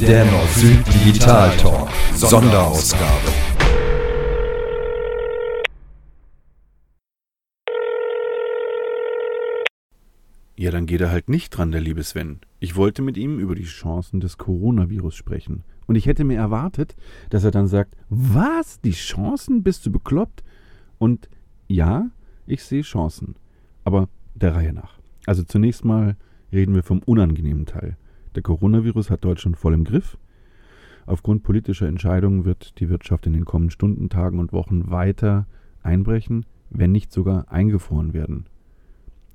Der Nord-Süd Digital Talk. Sonderausgabe. Ja, dann geht er halt nicht dran, der liebe Sven. Ich wollte mit ihm über die Chancen des Coronavirus sprechen. Und ich hätte mir erwartet, dass er dann sagt, was? Die Chancen? Bist du bekloppt? Und ja, ich sehe Chancen. Aber der Reihe nach. Also zunächst mal reden wir vom unangenehmen Teil. Der Coronavirus hat Deutschland voll im Griff. Aufgrund politischer Entscheidungen wird die Wirtschaft in den kommenden Stunden, Tagen und Wochen weiter einbrechen, wenn nicht sogar eingefroren werden.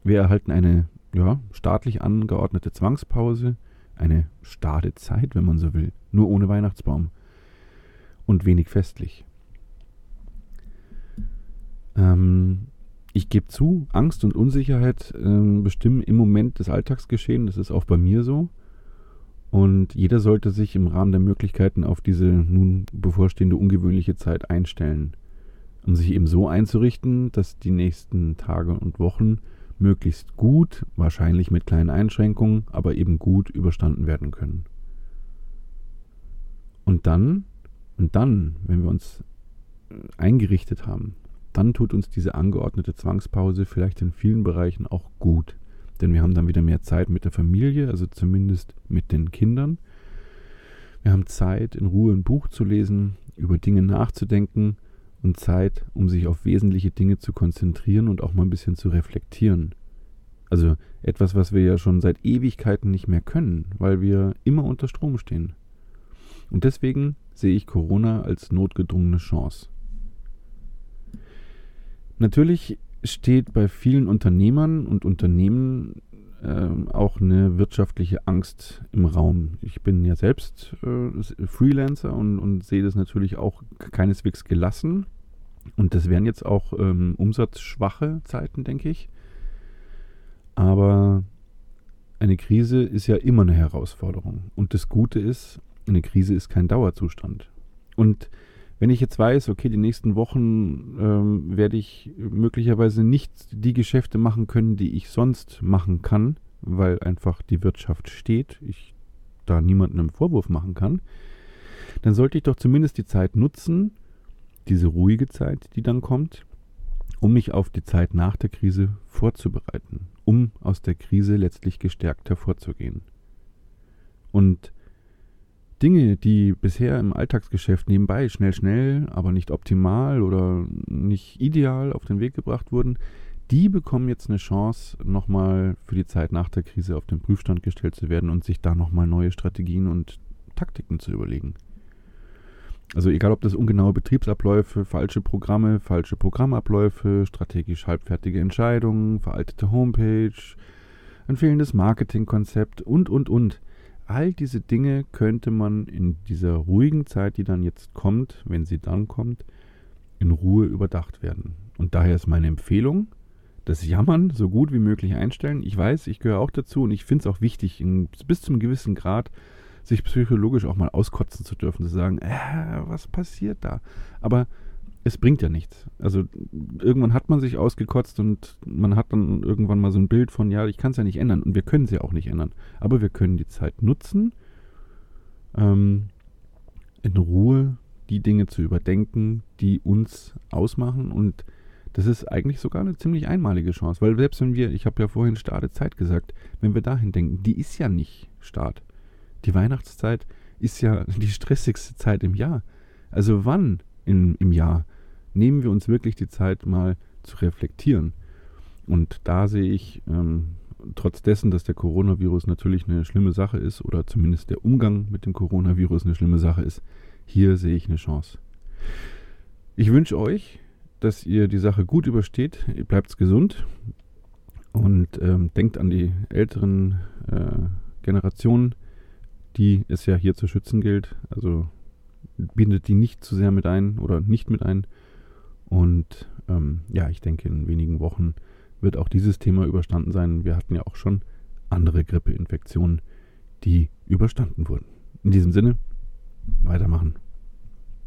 Wir erhalten eine ja, staatlich angeordnete Zwangspause, eine Stadezeit, wenn man so will, nur ohne Weihnachtsbaum und wenig festlich. Ähm, ich gebe zu, Angst und Unsicherheit ähm, bestimmen im Moment das Alltagsgeschehen, das ist auch bei mir so. Und jeder sollte sich im Rahmen der Möglichkeiten auf diese nun bevorstehende ungewöhnliche Zeit einstellen, um sich eben so einzurichten, dass die nächsten Tage und Wochen möglichst gut, wahrscheinlich mit kleinen Einschränkungen, aber eben gut überstanden werden können. Und dann, und dann, wenn wir uns äh, eingerichtet haben, dann tut uns diese angeordnete Zwangspause vielleicht in vielen Bereichen auch gut. Denn wir haben dann wieder mehr Zeit mit der Familie, also zumindest mit den Kindern. Wir haben Zeit, in Ruhe ein Buch zu lesen, über Dinge nachzudenken und Zeit, um sich auf wesentliche Dinge zu konzentrieren und auch mal ein bisschen zu reflektieren. Also etwas, was wir ja schon seit Ewigkeiten nicht mehr können, weil wir immer unter Strom stehen. Und deswegen sehe ich Corona als notgedrungene Chance. Natürlich steht bei vielen Unternehmern und Unternehmen äh, auch eine wirtschaftliche Angst im Raum. Ich bin ja selbst äh, Freelancer und, und, sehe das natürlich auch keineswegs gelassen. Und das wären jetzt auch ähm, umsatzschwache Zeiten, denke ich. Aber eine Krise ist ja immer eine Herausforderung. Und das Gute ist, eine Krise ist kein Dauerzustand. Und wenn ich jetzt weiß, okay, die nächsten Wochen ähm, werde ich möglicherweise nicht die Geschäfte machen können, die ich sonst machen kann, weil einfach die Wirtschaft steht, ich da niemandem einen Vorwurf machen kann, dann sollte ich doch zumindest die Zeit nutzen, diese ruhige Zeit, die dann kommt, um mich auf die Zeit nach der Krise vorzubereiten, um aus der Krise letztlich gestärkt hervorzugehen. Und Dinge, die bisher im Alltagsgeschäft nebenbei schnell, schnell, aber nicht optimal oder nicht ideal auf den Weg gebracht wurden, die bekommen jetzt eine Chance, nochmal für die Zeit nach der Krise auf den Prüfstand gestellt zu werden und sich da nochmal neue Strategien und Taktiken zu überlegen. Also egal, ob das ungenaue Betriebsabläufe, falsche Programme, falsche Programmabläufe, strategisch halbfertige Entscheidungen, veraltete Homepage, ein fehlendes Marketingkonzept und, und, und. All diese Dinge könnte man in dieser ruhigen Zeit, die dann jetzt kommt, wenn sie dann kommt, in Ruhe überdacht werden. Und daher ist meine Empfehlung, das Jammern so gut wie möglich einstellen. Ich weiß, ich gehöre auch dazu und ich finde es auch wichtig, in, bis zum gewissen Grad sich psychologisch auch mal auskotzen zu dürfen, zu sagen, äh, was passiert da? Aber es bringt ja nichts. Also irgendwann hat man sich ausgekotzt und man hat dann irgendwann mal so ein Bild von, ja, ich kann es ja nicht ändern und wir können es ja auch nicht ändern. Aber wir können die Zeit nutzen, ähm, in Ruhe die Dinge zu überdenken, die uns ausmachen und das ist eigentlich sogar eine ziemlich einmalige Chance, weil selbst wenn wir, ich habe ja vorhin Starte Zeit gesagt, wenn wir dahin denken, die ist ja nicht Start. Die Weihnachtszeit ist ja die stressigste Zeit im Jahr. Also wann in, im Jahr nehmen wir uns wirklich die Zeit mal zu reflektieren. Und da sehe ich, ähm, trotz dessen, dass der Coronavirus natürlich eine schlimme Sache ist, oder zumindest der Umgang mit dem Coronavirus eine schlimme Sache ist, hier sehe ich eine Chance. Ich wünsche euch, dass ihr die Sache gut übersteht, ihr bleibt gesund und ähm, denkt an die älteren äh, Generationen, die es ja hier zu schützen gilt. Also bindet die nicht zu sehr mit ein oder nicht mit ein. Und ähm, ja, ich denke, in wenigen Wochen wird auch dieses Thema überstanden sein. Wir hatten ja auch schon andere Grippeinfektionen, die überstanden wurden. In diesem Sinne, weitermachen.